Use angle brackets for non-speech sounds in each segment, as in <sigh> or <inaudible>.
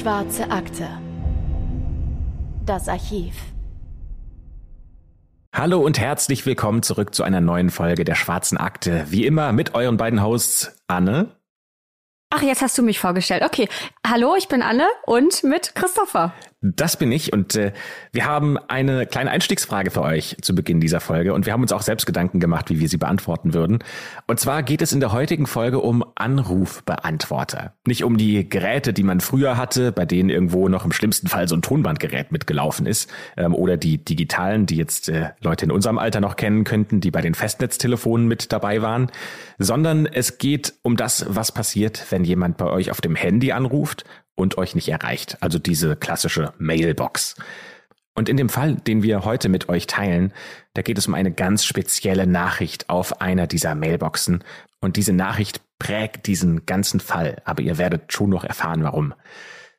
Schwarze Akte. Das Archiv. Hallo und herzlich willkommen zurück zu einer neuen Folge der Schwarzen Akte. Wie immer mit euren beiden Hosts Anne. Ach, jetzt hast du mich vorgestellt. Okay. Hallo, ich bin Anne und mit Christopher. Das bin ich und äh, wir haben eine kleine Einstiegsfrage für euch zu Beginn dieser Folge und wir haben uns auch selbst Gedanken gemacht, wie wir sie beantworten würden. Und zwar geht es in der heutigen Folge um Anrufbeantworter. Nicht um die Geräte, die man früher hatte, bei denen irgendwo noch im schlimmsten Fall so ein Tonbandgerät mitgelaufen ist ähm, oder die digitalen, die jetzt äh, Leute in unserem Alter noch kennen könnten, die bei den Festnetztelefonen mit dabei waren, sondern es geht um das, was passiert, wenn jemand bei euch auf dem Handy anruft und euch nicht erreicht. Also diese klassische Mailbox. Und in dem Fall, den wir heute mit euch teilen, da geht es um eine ganz spezielle Nachricht auf einer dieser Mailboxen. Und diese Nachricht prägt diesen ganzen Fall. Aber ihr werdet schon noch erfahren, warum.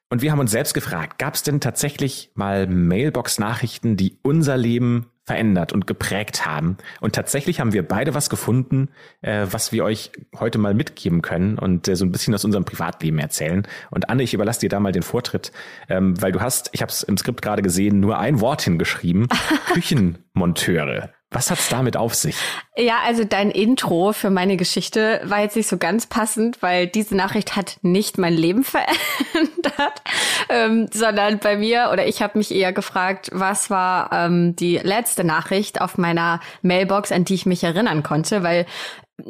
Und wir haben uns selbst gefragt, gab es denn tatsächlich mal Mailbox-Nachrichten, die unser Leben verändert und geprägt haben. Und tatsächlich haben wir beide was gefunden, äh, was wir euch heute mal mitgeben können und äh, so ein bisschen aus unserem Privatleben erzählen. Und Anne, ich überlasse dir da mal den Vortritt, ähm, weil du hast, ich habe es im Skript gerade gesehen, nur ein Wort hingeschrieben, <laughs> Küchenmonteure. Was hat's damit auf sich? Ja, also dein Intro für meine Geschichte war jetzt nicht so ganz passend, weil diese Nachricht hat nicht mein Leben <laughs> verändert, ähm, sondern bei mir oder ich habe mich eher gefragt, was war ähm, die letzte Nachricht auf meiner Mailbox, an die ich mich erinnern konnte, weil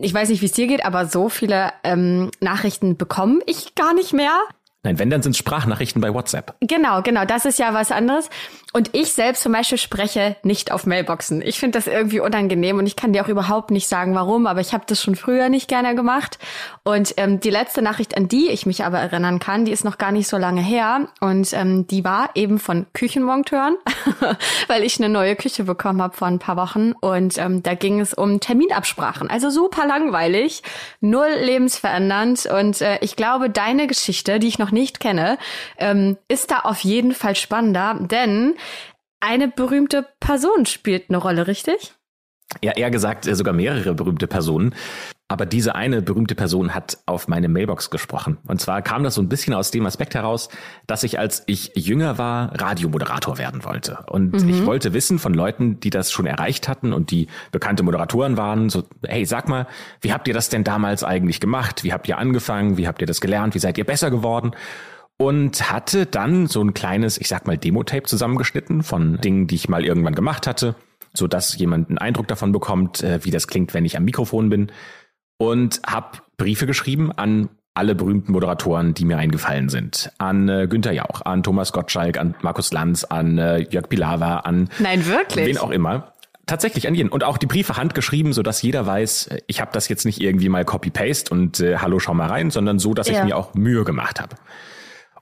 ich weiß nicht, wie es dir geht, aber so viele ähm, Nachrichten bekomme ich gar nicht mehr. Nein, wenn, dann sind Sprachnachrichten bei WhatsApp. Genau, genau, das ist ja was anderes. Und ich selbst zum Beispiel spreche nicht auf Mailboxen. Ich finde das irgendwie unangenehm und ich kann dir auch überhaupt nicht sagen, warum, aber ich habe das schon früher nicht gerne gemacht. Und ähm, die letzte Nachricht, an die ich mich aber erinnern kann, die ist noch gar nicht so lange her. Und ähm, die war eben von Küchenmonteuren, <laughs> weil ich eine neue Küche bekommen habe vor ein paar Wochen. Und ähm, da ging es um Terminabsprachen. Also super langweilig, null lebensverändernd. Und äh, ich glaube, deine Geschichte, die ich noch nicht kenne, ähm, ist da auf jeden Fall spannender, denn eine berühmte Person spielt eine Rolle, richtig? Ja, eher gesagt, äh, sogar mehrere berühmte Personen. Aber diese eine berühmte Person hat auf meine Mailbox gesprochen. Und zwar kam das so ein bisschen aus dem Aspekt heraus, dass ich, als ich jünger war, Radiomoderator werden wollte. Und mhm. ich wollte wissen von Leuten, die das schon erreicht hatten und die bekannte Moderatoren waren, so, hey, sag mal, wie habt ihr das denn damals eigentlich gemacht? Wie habt ihr angefangen? Wie habt ihr das gelernt? Wie seid ihr besser geworden? Und hatte dann so ein kleines, ich sag mal, Demo-Tape zusammengeschnitten von Dingen, die ich mal irgendwann gemacht hatte, so dass jemand einen Eindruck davon bekommt, äh, wie das klingt, wenn ich am Mikrofon bin und habe Briefe geschrieben an alle berühmten Moderatoren, die mir eingefallen sind. An äh, Günther Jauch, an Thomas Gottschalk, an Markus Lanz, an äh, Jörg Pilawa, an Nein, wirklich? wen auch immer. Tatsächlich an jeden. Und auch die Briefe handgeschrieben, so dass jeder weiß, ich habe das jetzt nicht irgendwie mal Copy-Paste und äh, Hallo, schau mal rein, sondern so, dass ja. ich mir auch Mühe gemacht habe.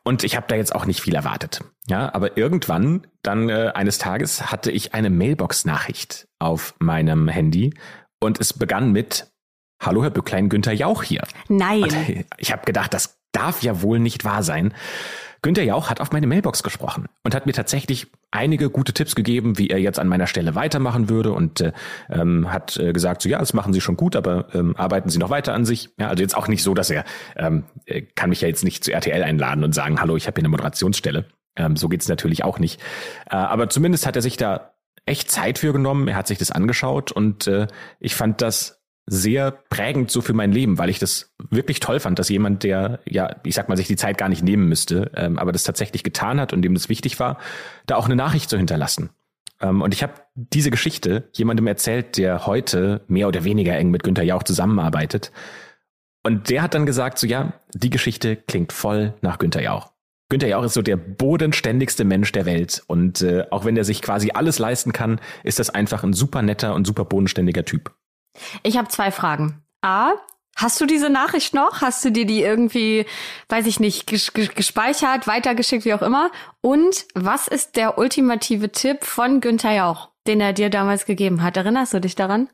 Und ich habe da jetzt auch nicht viel erwartet. Ja, aber irgendwann, dann äh, eines Tages, hatte ich eine Mailbox-Nachricht auf meinem Handy und es begann mit Hallo, Herr Bücklein, Günther Jauch hier. Nein. Und ich habe gedacht, das darf ja wohl nicht wahr sein. Günther Jauch hat auf meine Mailbox gesprochen und hat mir tatsächlich einige gute Tipps gegeben, wie er jetzt an meiner Stelle weitermachen würde und äh, ähm, hat äh, gesagt, so ja, das machen Sie schon gut, aber ähm, arbeiten Sie noch weiter an sich. Ja, also jetzt auch nicht so, dass er ähm, kann mich ja jetzt nicht zu RTL einladen und sagen, hallo, ich habe hier eine Moderationsstelle. Ähm, so geht's natürlich auch nicht. Äh, aber zumindest hat er sich da echt Zeit für genommen. Er hat sich das angeschaut und äh, ich fand das sehr prägend so für mein Leben, weil ich das wirklich toll fand, dass jemand, der ja, ich sag mal, sich die Zeit gar nicht nehmen müsste, ähm, aber das tatsächlich getan hat und dem das wichtig war, da auch eine Nachricht zu hinterlassen. Ähm, und ich habe diese Geschichte jemandem erzählt, der heute mehr oder weniger eng mit Günther Jauch zusammenarbeitet. Und der hat dann gesagt, so ja, die Geschichte klingt voll nach Günther Jauch. Günther Jauch ist so der bodenständigste Mensch der Welt. Und äh, auch wenn er sich quasi alles leisten kann, ist das einfach ein super netter und super bodenständiger Typ. Ich habe zwei Fragen. A, Hast du diese Nachricht noch? Hast du dir die irgendwie, weiß ich nicht, gespeichert, weitergeschickt, wie auch immer? Und was ist der ultimative Tipp von Günther Jauch, den er dir damals gegeben hat? Erinnerst du dich daran?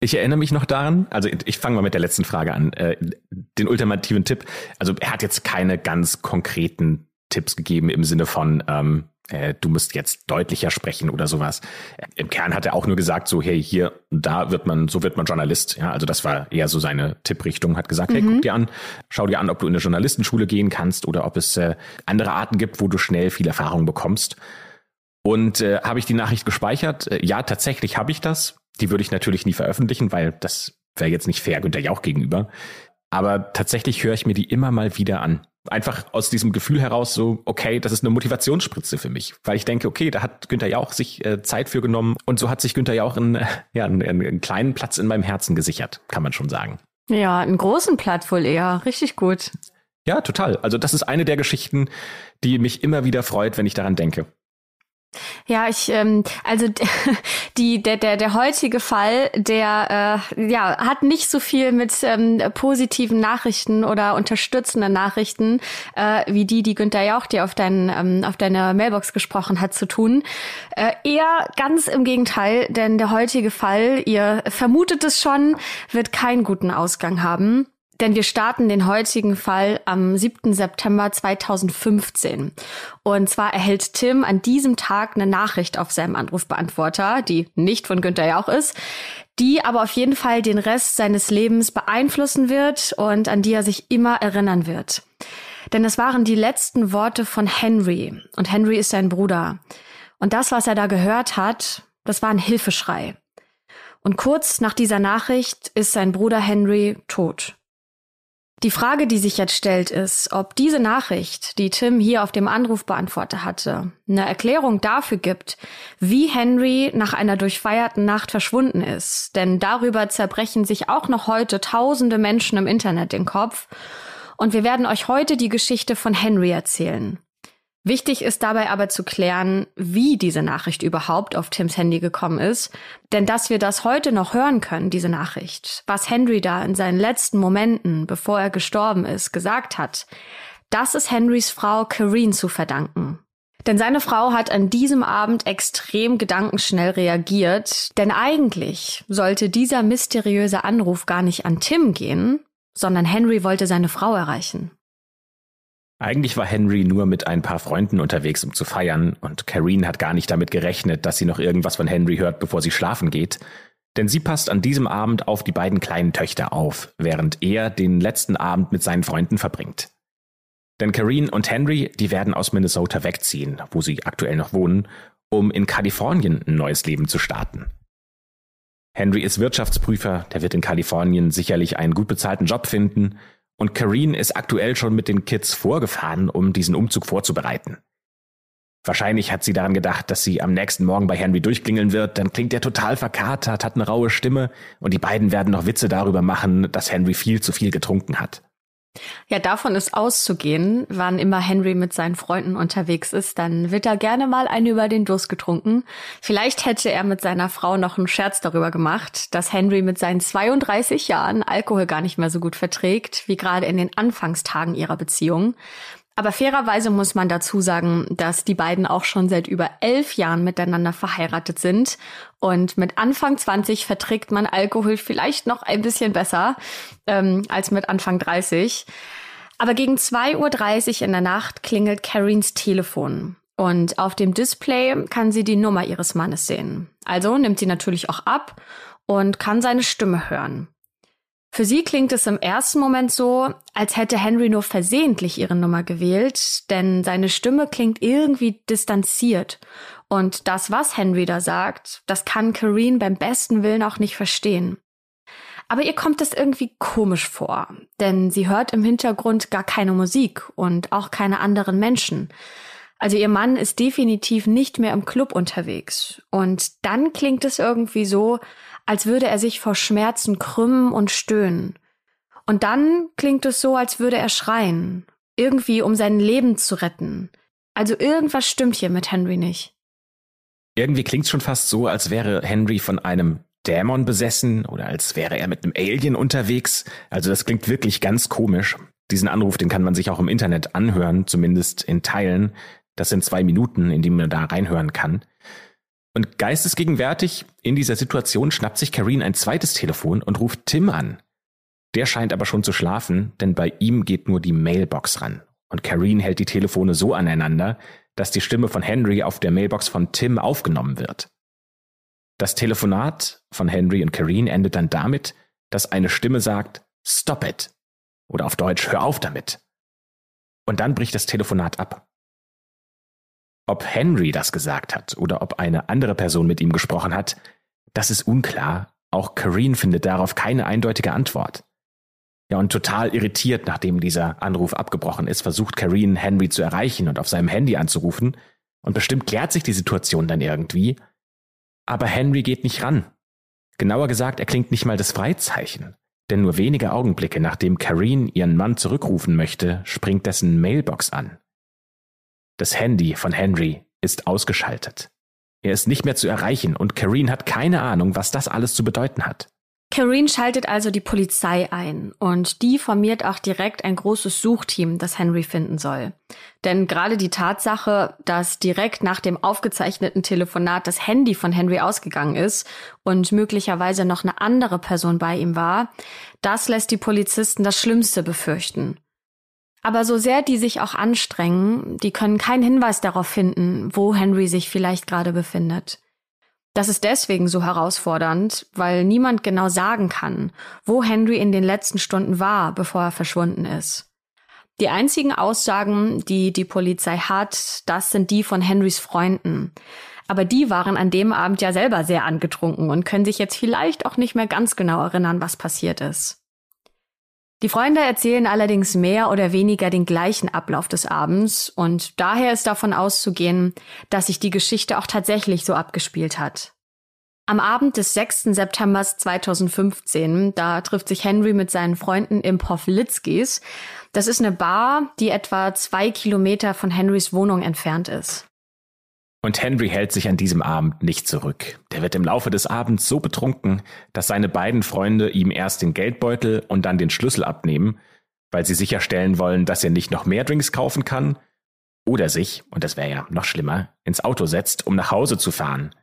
Ich erinnere mich noch daran, also ich fange mal mit der letzten Frage an. Äh, den ultimativen Tipp, also er hat jetzt keine ganz konkreten Tipps gegeben im Sinne von, ähm, äh, du musst jetzt deutlicher sprechen oder sowas. Im Kern hat er auch nur gesagt, so, hey, hier, da wird man, so wird man Journalist. Ja, also das war eher so seine Tipprichtung, hat gesagt, mhm. hey, guck dir an, schau dir an, ob du in eine Journalistenschule gehen kannst oder ob es äh, andere Arten gibt, wo du schnell viel Erfahrung bekommst. Und äh, habe ich die Nachricht gespeichert? Äh, ja, tatsächlich habe ich das. Die würde ich natürlich nie veröffentlichen, weil das wäre jetzt nicht fair Günther Jauch gegenüber. Aber tatsächlich höre ich mir die immer mal wieder an einfach aus diesem Gefühl heraus so, okay, das ist eine Motivationsspritze für mich, weil ich denke, okay, da hat Günther Jauch sich äh, Zeit für genommen und so hat sich Günther Jauch einen, <laughs> ja, einen, einen kleinen Platz in meinem Herzen gesichert, kann man schon sagen. Ja, einen großen Platz wohl eher, richtig gut. Ja, total. Also das ist eine der Geschichten, die mich immer wieder freut, wenn ich daran denke. Ja, ich, ähm, also <laughs> die, der, der, der heutige Fall, der äh, ja, hat nicht so viel mit ähm, positiven Nachrichten oder unterstützenden Nachrichten äh, wie die, die Günther Jauch dir auf, dein, ähm, auf deine Mailbox gesprochen hat, zu tun. Äh, eher ganz im Gegenteil, denn der heutige Fall, ihr vermutet es schon, wird keinen guten Ausgang haben. Denn wir starten den heutigen Fall am 7. September 2015. Und zwar erhält Tim an diesem Tag eine Nachricht auf seinem Anrufbeantworter, die nicht von Günther Jauch ist, die aber auf jeden Fall den Rest seines Lebens beeinflussen wird und an die er sich immer erinnern wird. Denn es waren die letzten Worte von Henry. Und Henry ist sein Bruder. Und das, was er da gehört hat, das war ein Hilfeschrei. Und kurz nach dieser Nachricht ist sein Bruder Henry tot. Die Frage, die sich jetzt stellt, ist, ob diese Nachricht, die Tim hier auf dem Anrufbeantworter hatte, eine Erklärung dafür gibt, wie Henry nach einer durchfeierten Nacht verschwunden ist. Denn darüber zerbrechen sich auch noch heute tausende Menschen im Internet den Kopf. Und wir werden euch heute die Geschichte von Henry erzählen. Wichtig ist dabei aber zu klären, wie diese Nachricht überhaupt auf Tims Handy gekommen ist. Denn dass wir das heute noch hören können, diese Nachricht, was Henry da in seinen letzten Momenten, bevor er gestorben ist, gesagt hat, das ist Henrys Frau Kareen zu verdanken. Denn seine Frau hat an diesem Abend extrem gedankenschnell reagiert, denn eigentlich sollte dieser mysteriöse Anruf gar nicht an Tim gehen, sondern Henry wollte seine Frau erreichen. Eigentlich war Henry nur mit ein paar Freunden unterwegs, um zu feiern, und Kareen hat gar nicht damit gerechnet, dass sie noch irgendwas von Henry hört, bevor sie schlafen geht. Denn sie passt an diesem Abend auf die beiden kleinen Töchter auf, während er den letzten Abend mit seinen Freunden verbringt. Denn Kareen und Henry, die werden aus Minnesota wegziehen, wo sie aktuell noch wohnen, um in Kalifornien ein neues Leben zu starten. Henry ist Wirtschaftsprüfer, der wird in Kalifornien sicherlich einen gut bezahlten Job finden, und Kareen ist aktuell schon mit den Kids vorgefahren, um diesen Umzug vorzubereiten. Wahrscheinlich hat sie daran gedacht, dass sie am nächsten Morgen bei Henry durchklingeln wird, dann klingt er total verkatert, hat eine raue Stimme und die beiden werden noch Witze darüber machen, dass Henry viel zu viel getrunken hat. Ja, davon ist auszugehen, wann immer Henry mit seinen Freunden unterwegs ist, dann wird er gerne mal einen über den Durst getrunken. Vielleicht hätte er mit seiner Frau noch einen Scherz darüber gemacht, dass Henry mit seinen 32 Jahren Alkohol gar nicht mehr so gut verträgt, wie gerade in den Anfangstagen ihrer Beziehung. Aber fairerweise muss man dazu sagen, dass die beiden auch schon seit über elf Jahren miteinander verheiratet sind. Und mit Anfang 20 verträgt man Alkohol vielleicht noch ein bisschen besser ähm, als mit Anfang 30. Aber gegen 2.30 Uhr in der Nacht klingelt Karins Telefon. Und auf dem Display kann sie die Nummer ihres Mannes sehen. Also nimmt sie natürlich auch ab und kann seine Stimme hören. Für sie klingt es im ersten Moment so, als hätte Henry nur versehentlich ihre Nummer gewählt, denn seine Stimme klingt irgendwie distanziert. Und das, was Henry da sagt, das kann Kareen beim besten Willen auch nicht verstehen. Aber ihr kommt es irgendwie komisch vor, denn sie hört im Hintergrund gar keine Musik und auch keine anderen Menschen. Also ihr Mann ist definitiv nicht mehr im Club unterwegs. Und dann klingt es irgendwie so, als würde er sich vor Schmerzen krümmen und stöhnen. Und dann klingt es so, als würde er schreien, irgendwie um sein Leben zu retten. Also irgendwas stimmt hier mit Henry nicht. Irgendwie klingt es schon fast so, als wäre Henry von einem Dämon besessen oder als wäre er mit einem Alien unterwegs. Also das klingt wirklich ganz komisch. Diesen Anruf, den kann man sich auch im Internet anhören, zumindest in Teilen. Das sind zwei Minuten, in denen man da reinhören kann. Und geistesgegenwärtig in dieser Situation schnappt sich Kareen ein zweites Telefon und ruft Tim an. Der scheint aber schon zu schlafen, denn bei ihm geht nur die Mailbox ran. Und Kareen hält die Telefone so aneinander, dass die Stimme von Henry auf der Mailbox von Tim aufgenommen wird. Das Telefonat von Henry und Karine endet dann damit, dass eine Stimme sagt, Stop it. Oder auf Deutsch, hör auf damit. Und dann bricht das Telefonat ab. Ob Henry das gesagt hat oder ob eine andere Person mit ihm gesprochen hat, das ist unklar. Auch Karine findet darauf keine eindeutige Antwort. Ja, und total irritiert, nachdem dieser Anruf abgebrochen ist, versucht Karine Henry zu erreichen und auf seinem Handy anzurufen. Und bestimmt klärt sich die Situation dann irgendwie. Aber Henry geht nicht ran. Genauer gesagt, er klingt nicht mal das Freizeichen. Denn nur wenige Augenblicke nachdem Karine ihren Mann zurückrufen möchte, springt dessen Mailbox an. Das Handy von Henry ist ausgeschaltet. Er ist nicht mehr zu erreichen und Karine hat keine Ahnung, was das alles zu bedeuten hat. Karine schaltet also die Polizei ein und die formiert auch direkt ein großes Suchteam, das Henry finden soll. Denn gerade die Tatsache, dass direkt nach dem aufgezeichneten Telefonat das Handy von Henry ausgegangen ist und möglicherweise noch eine andere Person bei ihm war, das lässt die Polizisten das Schlimmste befürchten. Aber so sehr die sich auch anstrengen, die können keinen Hinweis darauf finden, wo Henry sich vielleicht gerade befindet. Das ist deswegen so herausfordernd, weil niemand genau sagen kann, wo Henry in den letzten Stunden war, bevor er verschwunden ist. Die einzigen Aussagen, die die Polizei hat, das sind die von Henrys Freunden. Aber die waren an dem Abend ja selber sehr angetrunken und können sich jetzt vielleicht auch nicht mehr ganz genau erinnern, was passiert ist. Die Freunde erzählen allerdings mehr oder weniger den gleichen Ablauf des Abends und daher ist davon auszugehen, dass sich die Geschichte auch tatsächlich so abgespielt hat. Am Abend des 6. September 2015, da trifft sich Henry mit seinen Freunden im Poflitzkis. Das ist eine Bar, die etwa zwei Kilometer von Henrys Wohnung entfernt ist. Und Henry hält sich an diesem Abend nicht zurück. Der wird im Laufe des Abends so betrunken, dass seine beiden Freunde ihm erst den Geldbeutel und dann den Schlüssel abnehmen, weil sie sicherstellen wollen, dass er nicht noch mehr Drinks kaufen kann, oder sich, und das wäre ja noch schlimmer, ins Auto setzt, um nach Hause zu fahren.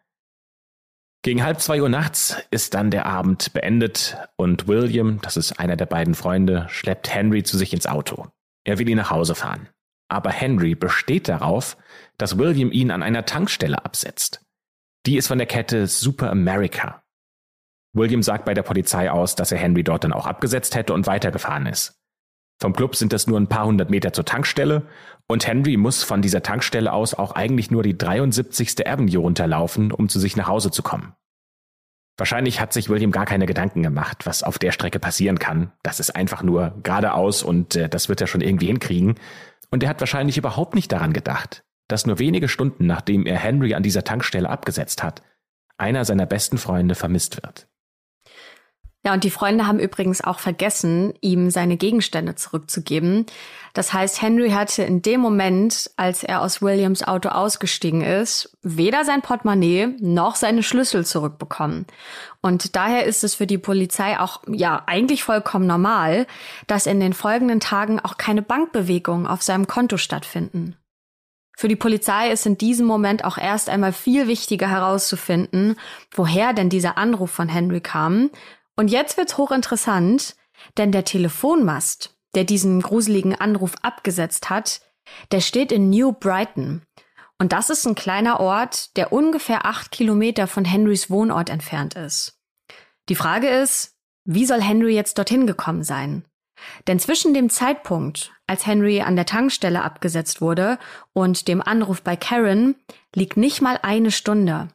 Gegen halb zwei Uhr nachts ist dann der Abend beendet und William, das ist einer der beiden Freunde, schleppt Henry zu sich ins Auto. Er will ihn nach Hause fahren. Aber Henry besteht darauf, dass William ihn an einer Tankstelle absetzt. Die ist von der Kette Super America. William sagt bei der Polizei aus, dass er Henry dort dann auch abgesetzt hätte und weitergefahren ist. Vom Club sind das nur ein paar hundert Meter zur Tankstelle und Henry muss von dieser Tankstelle aus auch eigentlich nur die 73. Avenue runterlaufen, um zu sich nach Hause zu kommen. Wahrscheinlich hat sich William gar keine Gedanken gemacht, was auf der Strecke passieren kann. Das ist einfach nur geradeaus und äh, das wird er schon irgendwie hinkriegen. Und er hat wahrscheinlich überhaupt nicht daran gedacht, dass nur wenige Stunden nachdem er Henry an dieser Tankstelle abgesetzt hat, einer seiner besten Freunde vermisst wird. Ja, und die Freunde haben übrigens auch vergessen, ihm seine Gegenstände zurückzugeben. Das heißt, Henry hatte in dem Moment, als er aus Williams Auto ausgestiegen ist, weder sein Portemonnaie noch seine Schlüssel zurückbekommen. Und daher ist es für die Polizei auch, ja, eigentlich vollkommen normal, dass in den folgenden Tagen auch keine Bankbewegungen auf seinem Konto stattfinden. Für die Polizei ist in diesem Moment auch erst einmal viel wichtiger herauszufinden, woher denn dieser Anruf von Henry kam und jetzt wird's hochinteressant, denn der Telefonmast, der diesen gruseligen Anruf abgesetzt hat, der steht in New Brighton. Und das ist ein kleiner Ort, der ungefähr acht Kilometer von Henrys Wohnort entfernt ist. Die Frage ist, wie soll Henry jetzt dorthin gekommen sein? Denn zwischen dem Zeitpunkt, als Henry an der Tankstelle abgesetzt wurde, und dem Anruf bei Karen liegt nicht mal eine Stunde.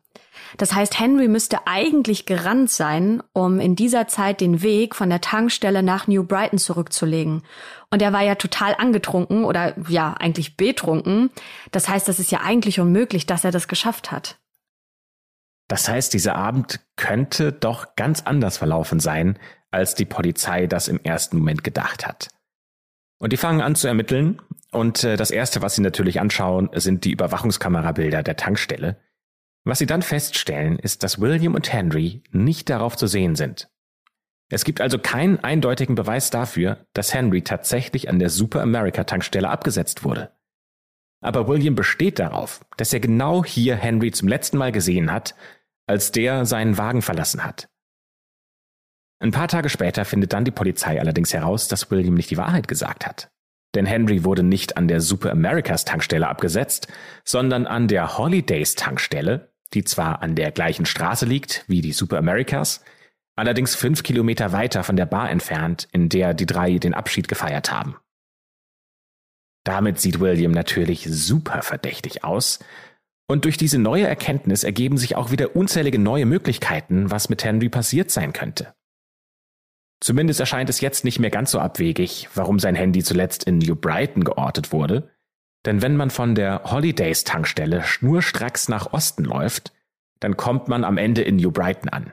Das heißt, Henry müsste eigentlich gerannt sein, um in dieser Zeit den Weg von der Tankstelle nach New Brighton zurückzulegen. Und er war ja total angetrunken oder ja, eigentlich betrunken. Das heißt, das ist ja eigentlich unmöglich, dass er das geschafft hat. Das heißt, dieser Abend könnte doch ganz anders verlaufen sein, als die Polizei das im ersten Moment gedacht hat. Und die fangen an zu ermitteln. Und äh, das Erste, was sie natürlich anschauen, sind die Überwachungskamerabilder der Tankstelle. Was sie dann feststellen, ist, dass William und Henry nicht darauf zu sehen sind. Es gibt also keinen eindeutigen Beweis dafür, dass Henry tatsächlich an der Super America Tankstelle abgesetzt wurde. Aber William besteht darauf, dass er genau hier Henry zum letzten Mal gesehen hat, als der seinen Wagen verlassen hat. Ein paar Tage später findet dann die Polizei allerdings heraus, dass William nicht die Wahrheit gesagt hat. Denn Henry wurde nicht an der Super Americas Tankstelle abgesetzt, sondern an der Holidays Tankstelle, die zwar an der gleichen Straße liegt wie die Super Americas, allerdings fünf Kilometer weiter von der Bar entfernt, in der die drei den Abschied gefeiert haben. Damit sieht William natürlich super verdächtig aus, und durch diese neue Erkenntnis ergeben sich auch wieder unzählige neue Möglichkeiten, was mit Henry passiert sein könnte. Zumindest erscheint es jetzt nicht mehr ganz so abwegig, warum sein Handy zuletzt in New Brighton geortet wurde. Denn wenn man von der Holidays Tankstelle schnurstracks nach Osten läuft, dann kommt man am Ende in New Brighton an.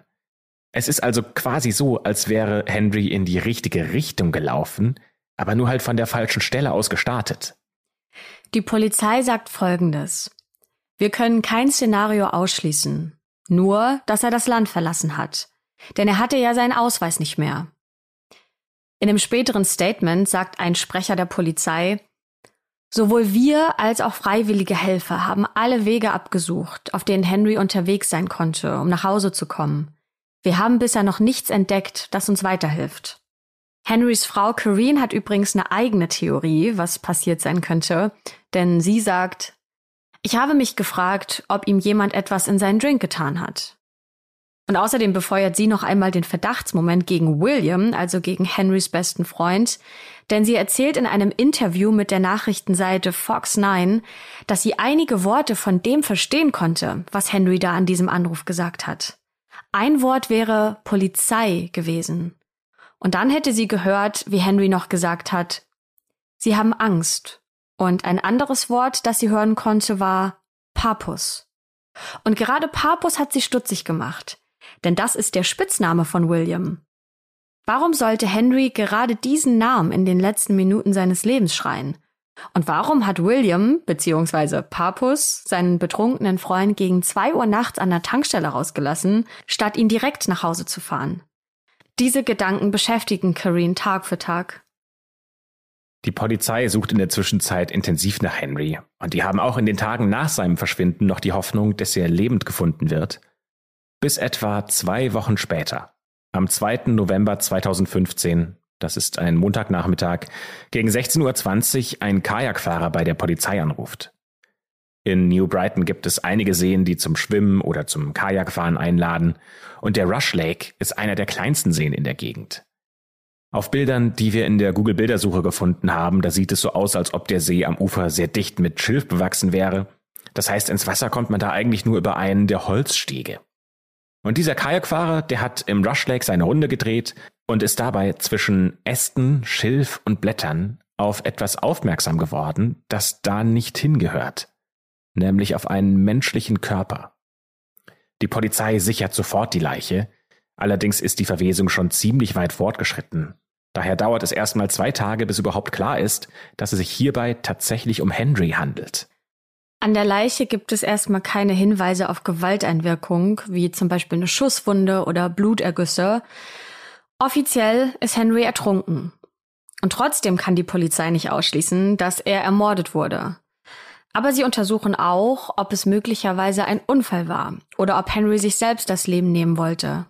Es ist also quasi so, als wäre Henry in die richtige Richtung gelaufen, aber nur halt von der falschen Stelle aus gestartet. Die Polizei sagt Folgendes. Wir können kein Szenario ausschließen. Nur, dass er das Land verlassen hat. Denn er hatte ja seinen Ausweis nicht mehr. In einem späteren Statement sagt ein Sprecher der Polizei, Sowohl wir als auch freiwillige Helfer haben alle Wege abgesucht, auf denen Henry unterwegs sein konnte, um nach Hause zu kommen. Wir haben bisher noch nichts entdeckt, das uns weiterhilft. Henrys Frau Corrine hat übrigens eine eigene Theorie, was passiert sein könnte, denn sie sagt, ich habe mich gefragt, ob ihm jemand etwas in seinen Drink getan hat. Und außerdem befeuert sie noch einmal den Verdachtsmoment gegen William, also gegen Henrys besten Freund, denn sie erzählt in einem Interview mit der Nachrichtenseite Fox 9, dass sie einige Worte von dem verstehen konnte, was Henry da an diesem Anruf gesagt hat. Ein Wort wäre Polizei gewesen. Und dann hätte sie gehört, wie Henry noch gesagt hat, Sie haben Angst und ein anderes Wort, das sie hören konnte, war Papus. Und gerade Papus hat sie stutzig gemacht, denn das ist der Spitzname von William. Warum sollte Henry gerade diesen Namen in den letzten Minuten seines Lebens schreien? Und warum hat William bzw. Papus seinen betrunkenen Freund gegen zwei Uhr nachts an der Tankstelle rausgelassen, statt ihn direkt nach Hause zu fahren? Diese Gedanken beschäftigen Kareen Tag für Tag. Die Polizei sucht in der Zwischenzeit intensiv nach Henry und die haben auch in den Tagen nach seinem Verschwinden noch die Hoffnung, dass er lebend gefunden wird. Bis etwa zwei Wochen später, am 2. November 2015, das ist ein Montagnachmittag, gegen 16.20 Uhr ein Kajakfahrer bei der Polizei anruft. In New Brighton gibt es einige Seen, die zum Schwimmen oder zum Kajakfahren einladen, und der Rush Lake ist einer der kleinsten Seen in der Gegend. Auf Bildern, die wir in der Google-Bildersuche gefunden haben, da sieht es so aus, als ob der See am Ufer sehr dicht mit Schilf bewachsen wäre. Das heißt, ins Wasser kommt man da eigentlich nur über einen der Holzstege. Und dieser Kajakfahrer, der hat im Rush Lake seine Runde gedreht und ist dabei zwischen Ästen, Schilf und Blättern auf etwas aufmerksam geworden, das da nicht hingehört. Nämlich auf einen menschlichen Körper. Die Polizei sichert sofort die Leiche, Allerdings ist die Verwesung schon ziemlich weit fortgeschritten. Daher dauert es erstmal zwei Tage, bis überhaupt klar ist, dass es sich hierbei tatsächlich um Henry handelt. An der Leiche gibt es erstmal keine Hinweise auf Gewalteinwirkung, wie zum Beispiel eine Schusswunde oder Blutergüsse. Offiziell ist Henry ertrunken. Und trotzdem kann die Polizei nicht ausschließen, dass er ermordet wurde. Aber sie untersuchen auch, ob es möglicherweise ein Unfall war oder ob Henry sich selbst das Leben nehmen wollte.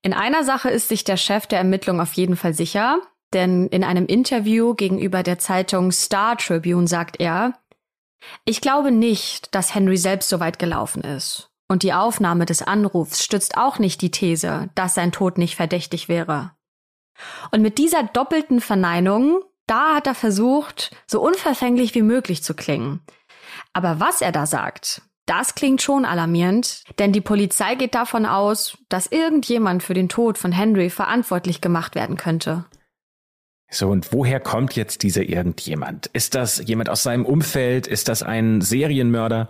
In einer Sache ist sich der Chef der Ermittlung auf jeden Fall sicher, denn in einem Interview gegenüber der Zeitung Star Tribune sagt er, ich glaube nicht, dass Henry selbst so weit gelaufen ist. Und die Aufnahme des Anrufs stützt auch nicht die These, dass sein Tod nicht verdächtig wäre. Und mit dieser doppelten Verneinung, da hat er versucht, so unverfänglich wie möglich zu klingen. Aber was er da sagt, das klingt schon alarmierend, denn die Polizei geht davon aus, dass irgendjemand für den Tod von Henry verantwortlich gemacht werden könnte. So, und woher kommt jetzt dieser irgendjemand? Ist das jemand aus seinem Umfeld? Ist das ein Serienmörder?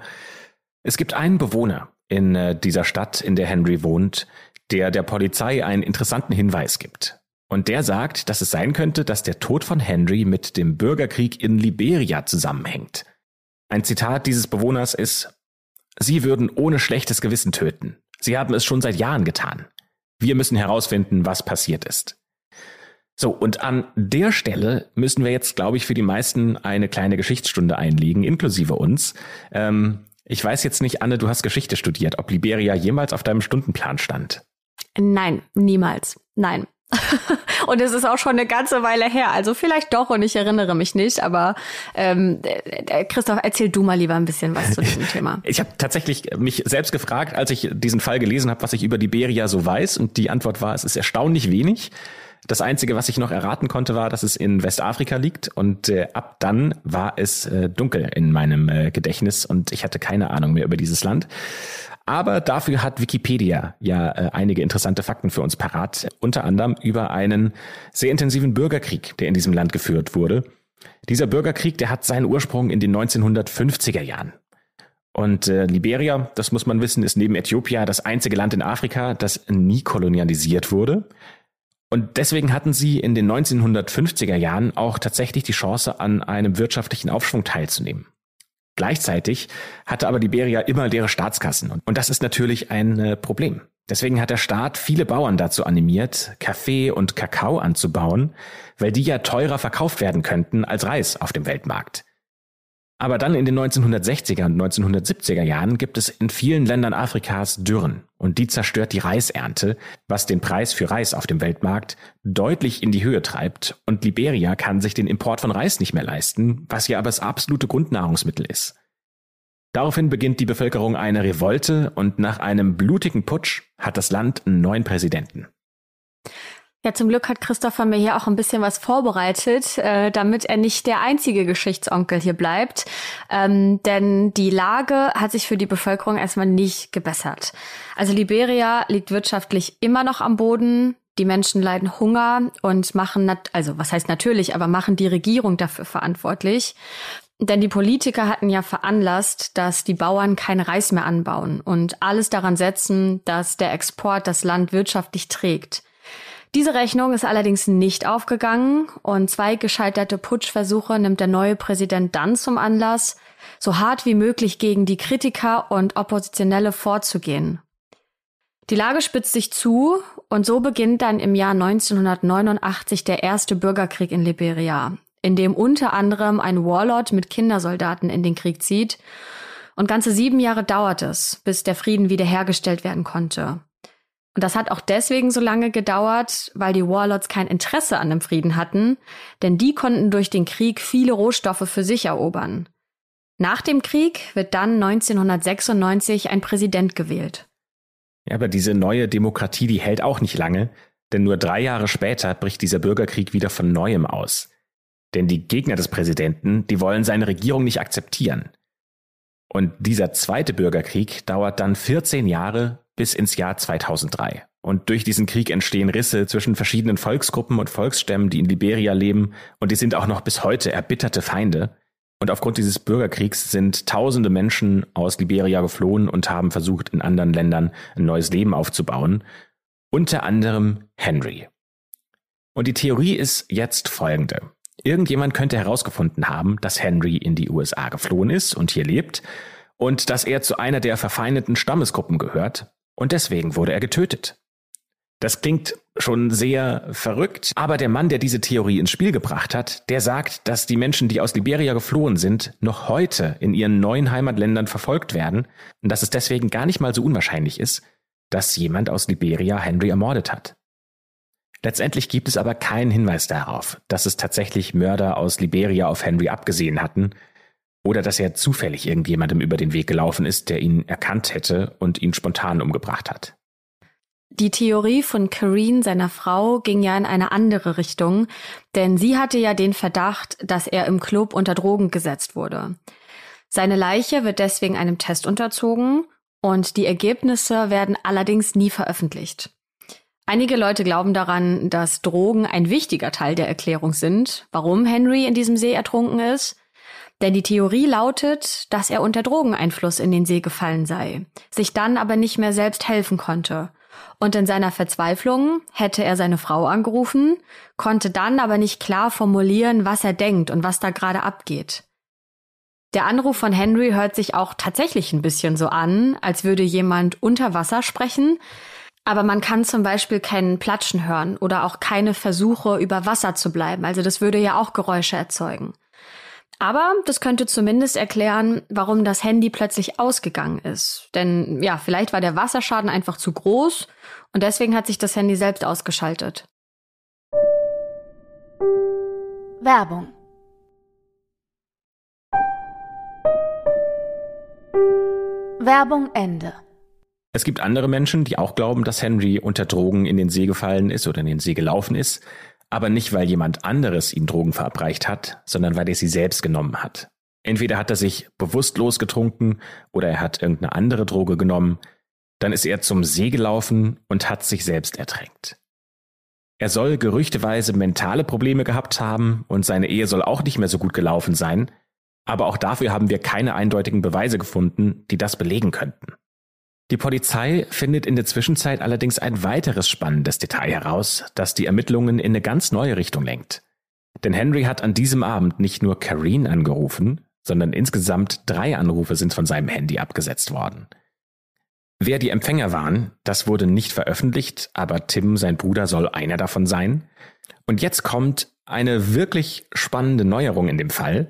Es gibt einen Bewohner in äh, dieser Stadt, in der Henry wohnt, der der Polizei einen interessanten Hinweis gibt. Und der sagt, dass es sein könnte, dass der Tod von Henry mit dem Bürgerkrieg in Liberia zusammenhängt. Ein Zitat dieses Bewohners ist, Sie würden ohne schlechtes Gewissen töten. Sie haben es schon seit Jahren getan. Wir müssen herausfinden, was passiert ist. So, und an der Stelle müssen wir jetzt, glaube ich, für die meisten eine kleine Geschichtsstunde einlegen, inklusive uns. Ähm, ich weiß jetzt nicht, Anne, du hast Geschichte studiert, ob Liberia jemals auf deinem Stundenplan stand. Nein, niemals. Nein. <laughs> und es ist auch schon eine ganze Weile her. Also vielleicht doch und ich erinnere mich nicht. Aber ähm, äh, Christoph, erzähl du mal lieber ein bisschen was zu diesem <laughs> Thema. Ich habe tatsächlich mich selbst gefragt, als ich diesen Fall gelesen habe, was ich über Liberia so weiß. Und die Antwort war, es ist erstaunlich wenig. Das Einzige, was ich noch erraten konnte, war, dass es in Westafrika liegt. Und äh, ab dann war es äh, dunkel in meinem äh, Gedächtnis und ich hatte keine Ahnung mehr über dieses Land. Aber dafür hat Wikipedia ja äh, einige interessante Fakten für uns parat, unter anderem über einen sehr intensiven Bürgerkrieg, der in diesem Land geführt wurde. Dieser Bürgerkrieg, der hat seinen Ursprung in den 1950er Jahren. Und äh, Liberia, das muss man wissen, ist neben Äthiopien das einzige Land in Afrika, das nie kolonialisiert wurde. Und deswegen hatten sie in den 1950er Jahren auch tatsächlich die Chance, an einem wirtschaftlichen Aufschwung teilzunehmen. Gleichzeitig hatte aber Liberia immer leere Staatskassen. Und das ist natürlich ein äh, Problem. Deswegen hat der Staat viele Bauern dazu animiert, Kaffee und Kakao anzubauen, weil die ja teurer verkauft werden könnten als Reis auf dem Weltmarkt. Aber dann in den 1960er und 1970er Jahren gibt es in vielen Ländern Afrikas Dürren und die zerstört die Reisernte, was den Preis für Reis auf dem Weltmarkt deutlich in die Höhe treibt und Liberia kann sich den Import von Reis nicht mehr leisten, was ja aber das absolute Grundnahrungsmittel ist. Daraufhin beginnt die Bevölkerung eine Revolte und nach einem blutigen Putsch hat das Land einen neuen Präsidenten. Ja, zum Glück hat Christopher mir hier auch ein bisschen was vorbereitet, äh, damit er nicht der einzige Geschichtsonkel hier bleibt. Ähm, denn die Lage hat sich für die Bevölkerung erstmal nicht gebessert. Also Liberia liegt wirtschaftlich immer noch am Boden. Die Menschen leiden Hunger und machen, also was heißt natürlich, aber machen die Regierung dafür verantwortlich. Denn die Politiker hatten ja veranlasst, dass die Bauern kein Reis mehr anbauen und alles daran setzen, dass der Export das Land wirtschaftlich trägt. Diese Rechnung ist allerdings nicht aufgegangen und zwei gescheiterte Putschversuche nimmt der neue Präsident dann zum Anlass, so hart wie möglich gegen die Kritiker und Oppositionelle vorzugehen. Die Lage spitzt sich zu und so beginnt dann im Jahr 1989 der erste Bürgerkrieg in Liberia, in dem unter anderem ein Warlord mit Kindersoldaten in den Krieg zieht. Und ganze sieben Jahre dauert es, bis der Frieden wiederhergestellt werden konnte. Und das hat auch deswegen so lange gedauert, weil die Warlords kein Interesse an dem Frieden hatten, denn die konnten durch den Krieg viele Rohstoffe für sich erobern. Nach dem Krieg wird dann 1996 ein Präsident gewählt. Ja, aber diese neue Demokratie, die hält auch nicht lange, denn nur drei Jahre später bricht dieser Bürgerkrieg wieder von neuem aus. Denn die Gegner des Präsidenten, die wollen seine Regierung nicht akzeptieren. Und dieser zweite Bürgerkrieg dauert dann 14 Jahre bis ins Jahr 2003. Und durch diesen Krieg entstehen Risse zwischen verschiedenen Volksgruppen und Volksstämmen, die in Liberia leben, und die sind auch noch bis heute erbitterte Feinde. Und aufgrund dieses Bürgerkriegs sind tausende Menschen aus Liberia geflohen und haben versucht, in anderen Ländern ein neues Leben aufzubauen. Unter anderem Henry. Und die Theorie ist jetzt folgende. Irgendjemand könnte herausgefunden haben, dass Henry in die USA geflohen ist und hier lebt und dass er zu einer der verfeindeten Stammesgruppen gehört und deswegen wurde er getötet. Das klingt schon sehr verrückt, aber der Mann, der diese Theorie ins Spiel gebracht hat, der sagt, dass die Menschen, die aus Liberia geflohen sind, noch heute in ihren neuen Heimatländern verfolgt werden und dass es deswegen gar nicht mal so unwahrscheinlich ist, dass jemand aus Liberia Henry ermordet hat. Letztendlich gibt es aber keinen Hinweis darauf, dass es tatsächlich Mörder aus Liberia auf Henry abgesehen hatten, oder dass er zufällig irgendjemandem über den Weg gelaufen ist, der ihn erkannt hätte und ihn spontan umgebracht hat. Die Theorie von Kareen, seiner Frau, ging ja in eine andere Richtung, denn sie hatte ja den Verdacht, dass er im Club unter Drogen gesetzt wurde. Seine Leiche wird deswegen einem Test unterzogen und die Ergebnisse werden allerdings nie veröffentlicht. Einige Leute glauben daran, dass Drogen ein wichtiger Teil der Erklärung sind, warum Henry in diesem See ertrunken ist. Denn die Theorie lautet, dass er unter Drogeneinfluss in den See gefallen sei, sich dann aber nicht mehr selbst helfen konnte. Und in seiner Verzweiflung hätte er seine Frau angerufen, konnte dann aber nicht klar formulieren, was er denkt und was da gerade abgeht. Der Anruf von Henry hört sich auch tatsächlich ein bisschen so an, als würde jemand unter Wasser sprechen, aber man kann zum Beispiel keinen Platschen hören oder auch keine Versuche, über Wasser zu bleiben. Also das würde ja auch Geräusche erzeugen. Aber das könnte zumindest erklären, warum das Handy plötzlich ausgegangen ist. Denn ja, vielleicht war der Wasserschaden einfach zu groß und deswegen hat sich das Handy selbst ausgeschaltet. Werbung Werbung Ende. Es gibt andere Menschen, die auch glauben, dass Henry unter Drogen in den See gefallen ist oder in den See gelaufen ist aber nicht, weil jemand anderes ihm Drogen verabreicht hat, sondern weil er sie selbst genommen hat. Entweder hat er sich bewusstlos getrunken oder er hat irgendeine andere Droge genommen, dann ist er zum See gelaufen und hat sich selbst ertränkt. Er soll gerüchteweise mentale Probleme gehabt haben und seine Ehe soll auch nicht mehr so gut gelaufen sein, aber auch dafür haben wir keine eindeutigen Beweise gefunden, die das belegen könnten. Die Polizei findet in der Zwischenzeit allerdings ein weiteres spannendes Detail heraus, das die Ermittlungen in eine ganz neue Richtung lenkt. Denn Henry hat an diesem Abend nicht nur Kareen angerufen, sondern insgesamt drei Anrufe sind von seinem Handy abgesetzt worden. Wer die Empfänger waren, das wurde nicht veröffentlicht, aber Tim, sein Bruder, soll einer davon sein. Und jetzt kommt eine wirklich spannende Neuerung in dem Fall,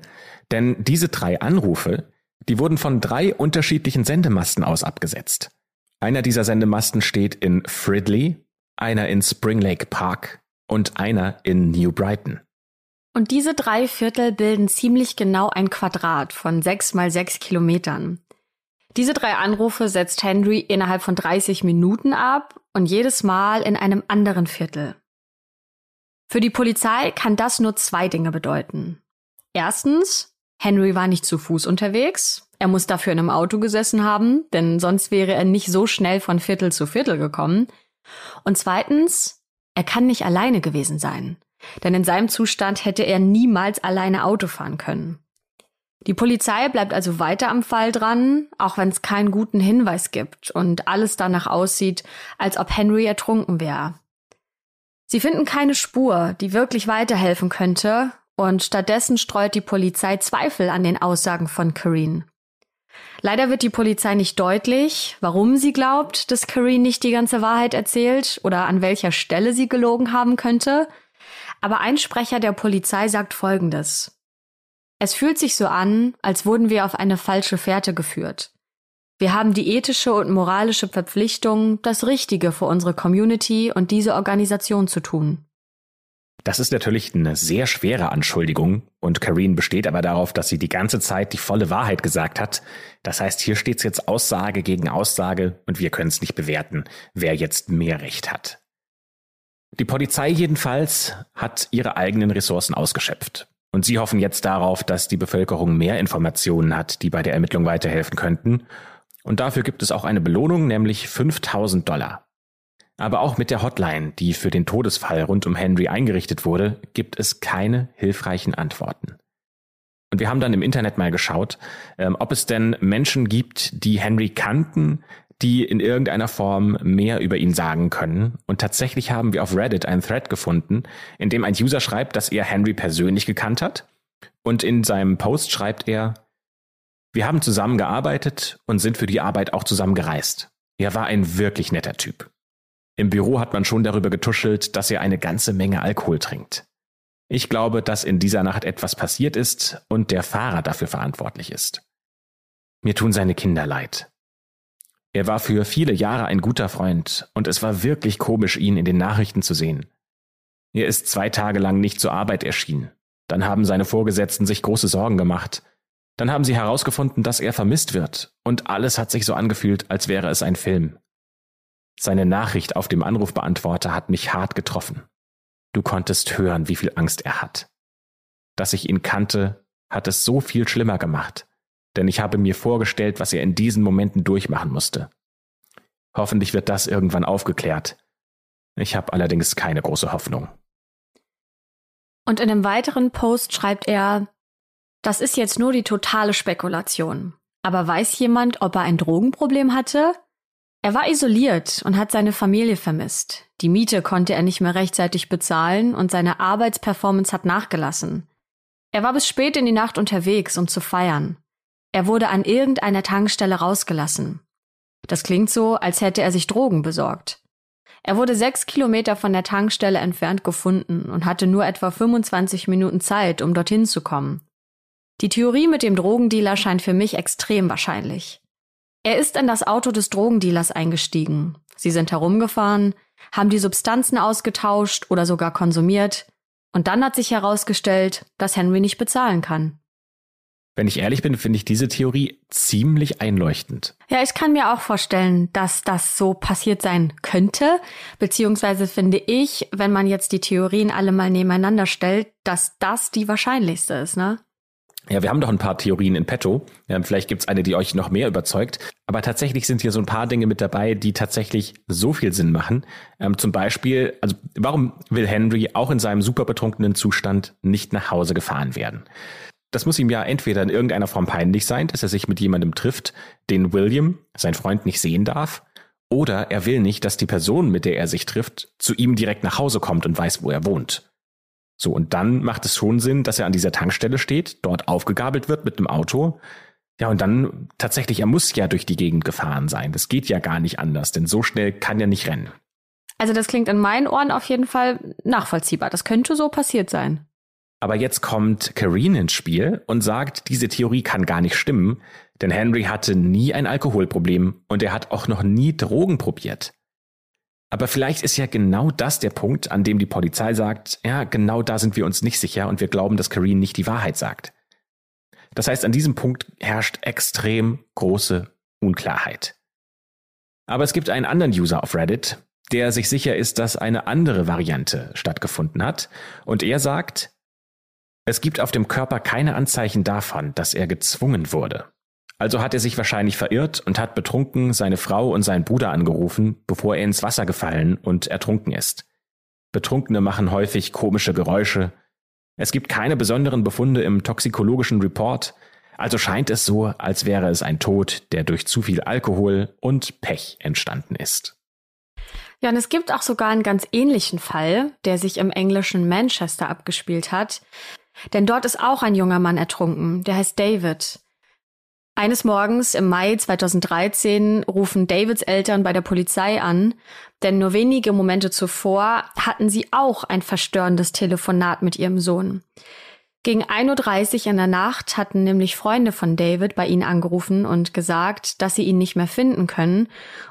denn diese drei Anrufe, die wurden von drei unterschiedlichen Sendemasten aus abgesetzt. Einer dieser Sendemasten steht in Fridley, einer in Spring Lake Park und einer in New Brighton. Und diese drei Viertel bilden ziemlich genau ein Quadrat von sechs mal sechs Kilometern. Diese drei Anrufe setzt Henry innerhalb von 30 Minuten ab und jedes Mal in einem anderen Viertel. Für die Polizei kann das nur zwei Dinge bedeuten. Erstens, Henry war nicht zu Fuß unterwegs. Er muss dafür in einem Auto gesessen haben, denn sonst wäre er nicht so schnell von Viertel zu Viertel gekommen. Und zweitens, er kann nicht alleine gewesen sein. Denn in seinem Zustand hätte er niemals alleine Auto fahren können. Die Polizei bleibt also weiter am Fall dran, auch wenn es keinen guten Hinweis gibt und alles danach aussieht, als ob Henry ertrunken wäre. Sie finden keine Spur, die wirklich weiterhelfen könnte, und stattdessen streut die Polizei Zweifel an den Aussagen von Kareen. Leider wird die Polizei nicht deutlich, warum sie glaubt, dass Kareen nicht die ganze Wahrheit erzählt oder an welcher Stelle sie gelogen haben könnte. Aber ein Sprecher der Polizei sagt Folgendes. Es fühlt sich so an, als wurden wir auf eine falsche Fährte geführt. Wir haben die ethische und moralische Verpflichtung, das Richtige für unsere Community und diese Organisation zu tun. Das ist natürlich eine sehr schwere Anschuldigung und Kareen besteht aber darauf, dass sie die ganze Zeit die volle Wahrheit gesagt hat. Das heißt, hier steht jetzt Aussage gegen Aussage und wir können es nicht bewerten, wer jetzt mehr Recht hat. Die Polizei jedenfalls hat ihre eigenen Ressourcen ausgeschöpft. Und sie hoffen jetzt darauf, dass die Bevölkerung mehr Informationen hat, die bei der Ermittlung weiterhelfen könnten. Und dafür gibt es auch eine Belohnung, nämlich 5000 Dollar. Aber auch mit der Hotline, die für den Todesfall rund um Henry eingerichtet wurde, gibt es keine hilfreichen Antworten. Und wir haben dann im Internet mal geschaut, ähm, ob es denn Menschen gibt, die Henry kannten, die in irgendeiner Form mehr über ihn sagen können. Und tatsächlich haben wir auf Reddit einen Thread gefunden, in dem ein User schreibt, dass er Henry persönlich gekannt hat. Und in seinem Post schreibt er, wir haben zusammengearbeitet und sind für die Arbeit auch zusammen gereist. Er war ein wirklich netter Typ. Im Büro hat man schon darüber getuschelt, dass er eine ganze Menge Alkohol trinkt. Ich glaube, dass in dieser Nacht etwas passiert ist und der Fahrer dafür verantwortlich ist. Mir tun seine Kinder leid. Er war für viele Jahre ein guter Freund, und es war wirklich komisch, ihn in den Nachrichten zu sehen. Er ist zwei Tage lang nicht zur Arbeit erschienen. Dann haben seine Vorgesetzten sich große Sorgen gemacht. Dann haben sie herausgefunden, dass er vermisst wird, und alles hat sich so angefühlt, als wäre es ein Film. Seine Nachricht auf dem Anrufbeantworter hat mich hart getroffen. Du konntest hören, wie viel Angst er hat. Dass ich ihn kannte, hat es so viel schlimmer gemacht denn ich habe mir vorgestellt, was er in diesen Momenten durchmachen musste. Hoffentlich wird das irgendwann aufgeklärt. Ich habe allerdings keine große Hoffnung. Und in einem weiteren Post schreibt er, das ist jetzt nur die totale Spekulation. Aber weiß jemand, ob er ein Drogenproblem hatte? Er war isoliert und hat seine Familie vermisst. Die Miete konnte er nicht mehr rechtzeitig bezahlen und seine Arbeitsperformance hat nachgelassen. Er war bis spät in die Nacht unterwegs, um zu feiern. Er wurde an irgendeiner Tankstelle rausgelassen. Das klingt so, als hätte er sich Drogen besorgt. Er wurde sechs Kilometer von der Tankstelle entfernt gefunden und hatte nur etwa 25 Minuten Zeit, um dorthin zu kommen. Die Theorie mit dem Drogendealer scheint für mich extrem wahrscheinlich. Er ist in das Auto des Drogendealers eingestiegen. Sie sind herumgefahren, haben die Substanzen ausgetauscht oder sogar konsumiert. Und dann hat sich herausgestellt, dass Henry nicht bezahlen kann. Wenn ich ehrlich bin, finde ich diese Theorie ziemlich einleuchtend. Ja, ich kann mir auch vorstellen, dass das so passiert sein könnte. Beziehungsweise finde ich, wenn man jetzt die Theorien alle mal nebeneinander stellt, dass das die wahrscheinlichste ist, ne? Ja, wir haben doch ein paar Theorien in petto. Ja, vielleicht gibt's eine, die euch noch mehr überzeugt. Aber tatsächlich sind hier so ein paar Dinge mit dabei, die tatsächlich so viel Sinn machen. Ähm, zum Beispiel, also warum will Henry auch in seinem super betrunkenen Zustand nicht nach Hause gefahren werden? Das muss ihm ja entweder in irgendeiner Form peinlich sein, dass er sich mit jemandem trifft, den William, sein Freund, nicht sehen darf, oder er will nicht, dass die Person, mit der er sich trifft, zu ihm direkt nach Hause kommt und weiß, wo er wohnt. So, und dann macht es schon Sinn, dass er an dieser Tankstelle steht, dort aufgegabelt wird mit dem Auto. Ja, und dann tatsächlich, er muss ja durch die Gegend gefahren sein. Das geht ja gar nicht anders, denn so schnell kann er nicht rennen. Also das klingt in meinen Ohren auf jeden Fall nachvollziehbar. Das könnte so passiert sein. Aber jetzt kommt Kareen ins Spiel und sagt, diese Theorie kann gar nicht stimmen, denn Henry hatte nie ein Alkoholproblem und er hat auch noch nie Drogen probiert. Aber vielleicht ist ja genau das der Punkt, an dem die Polizei sagt, ja, genau da sind wir uns nicht sicher und wir glauben, dass Kareen nicht die Wahrheit sagt. Das heißt, an diesem Punkt herrscht extrem große Unklarheit. Aber es gibt einen anderen User auf Reddit, der sich sicher ist, dass eine andere Variante stattgefunden hat. Und er sagt, es gibt auf dem Körper keine Anzeichen davon, dass er gezwungen wurde. Also hat er sich wahrscheinlich verirrt und hat betrunken seine Frau und seinen Bruder angerufen, bevor er ins Wasser gefallen und ertrunken ist. Betrunkene machen häufig komische Geräusche. Es gibt keine besonderen Befunde im toxikologischen Report, also scheint es so, als wäre es ein Tod, der durch zu viel Alkohol und Pech entstanden ist. Ja, und es gibt auch sogar einen ganz ähnlichen Fall, der sich im englischen Manchester abgespielt hat. Denn dort ist auch ein junger Mann ertrunken, der heißt David. Eines Morgens im Mai 2013 rufen Davids Eltern bei der Polizei an, denn nur wenige Momente zuvor hatten sie auch ein verstörendes Telefonat mit ihrem Sohn. Gegen 1.30 Uhr in der Nacht hatten nämlich Freunde von David bei ihnen angerufen und gesagt, dass sie ihn nicht mehr finden können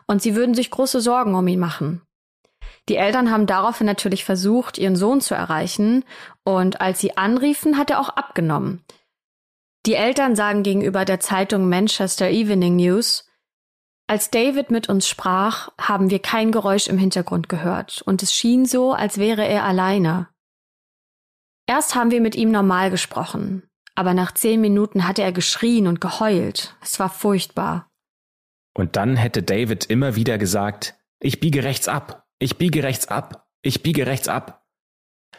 und sie würden sich große Sorgen um ihn machen. Die Eltern haben daraufhin natürlich versucht, ihren Sohn zu erreichen, und als sie anriefen, hat er auch abgenommen. Die Eltern sagen gegenüber der Zeitung Manchester Evening News, als David mit uns sprach, haben wir kein Geräusch im Hintergrund gehört, und es schien so, als wäre er alleine. Erst haben wir mit ihm normal gesprochen, aber nach zehn Minuten hatte er geschrien und geheult. Es war furchtbar. Und dann hätte David immer wieder gesagt, ich biege rechts ab, ich biege rechts ab. Ich biege rechts ab.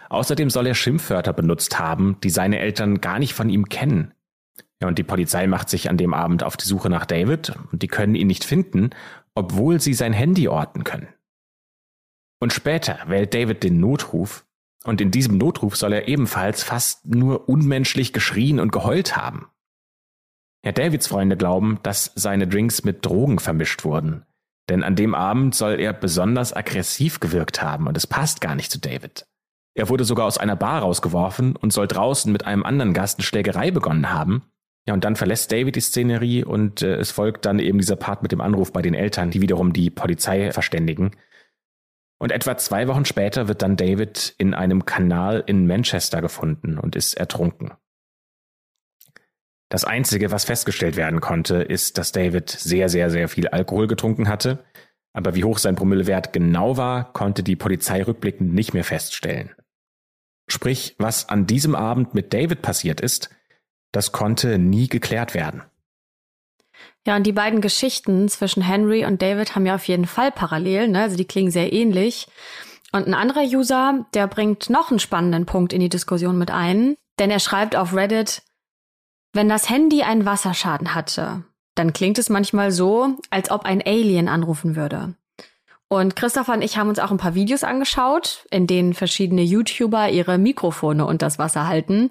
Außerdem soll er Schimpfwörter benutzt haben, die seine Eltern gar nicht von ihm kennen. Ja, und die Polizei macht sich an dem Abend auf die Suche nach David und die können ihn nicht finden, obwohl sie sein Handy orten können. Und später wählt David den Notruf und in diesem Notruf soll er ebenfalls fast nur unmenschlich geschrien und geheult haben. Ja, Davids Freunde glauben, dass seine Drinks mit Drogen vermischt wurden. Denn an dem Abend soll er besonders aggressiv gewirkt haben und es passt gar nicht zu David. Er wurde sogar aus einer Bar rausgeworfen und soll draußen mit einem anderen Gast eine Schlägerei begonnen haben. Ja, und dann verlässt David die Szenerie und äh, es folgt dann eben dieser Part mit dem Anruf bei den Eltern, die wiederum die Polizei verständigen. Und etwa zwei Wochen später wird dann David in einem Kanal in Manchester gefunden und ist ertrunken. Das Einzige, was festgestellt werden konnte, ist, dass David sehr, sehr, sehr viel Alkohol getrunken hatte. Aber wie hoch sein Promillewert genau war, konnte die Polizei rückblickend nicht mehr feststellen. Sprich, was an diesem Abend mit David passiert ist, das konnte nie geklärt werden. Ja, und die beiden Geschichten zwischen Henry und David haben ja auf jeden Fall parallel, ne? also die klingen sehr ähnlich. Und ein anderer User, der bringt noch einen spannenden Punkt in die Diskussion mit ein, denn er schreibt auf Reddit, wenn das Handy einen Wasserschaden hatte, dann klingt es manchmal so, als ob ein Alien anrufen würde. Und Christopher und ich haben uns auch ein paar Videos angeschaut, in denen verschiedene YouTuber ihre Mikrofone unters Wasser halten,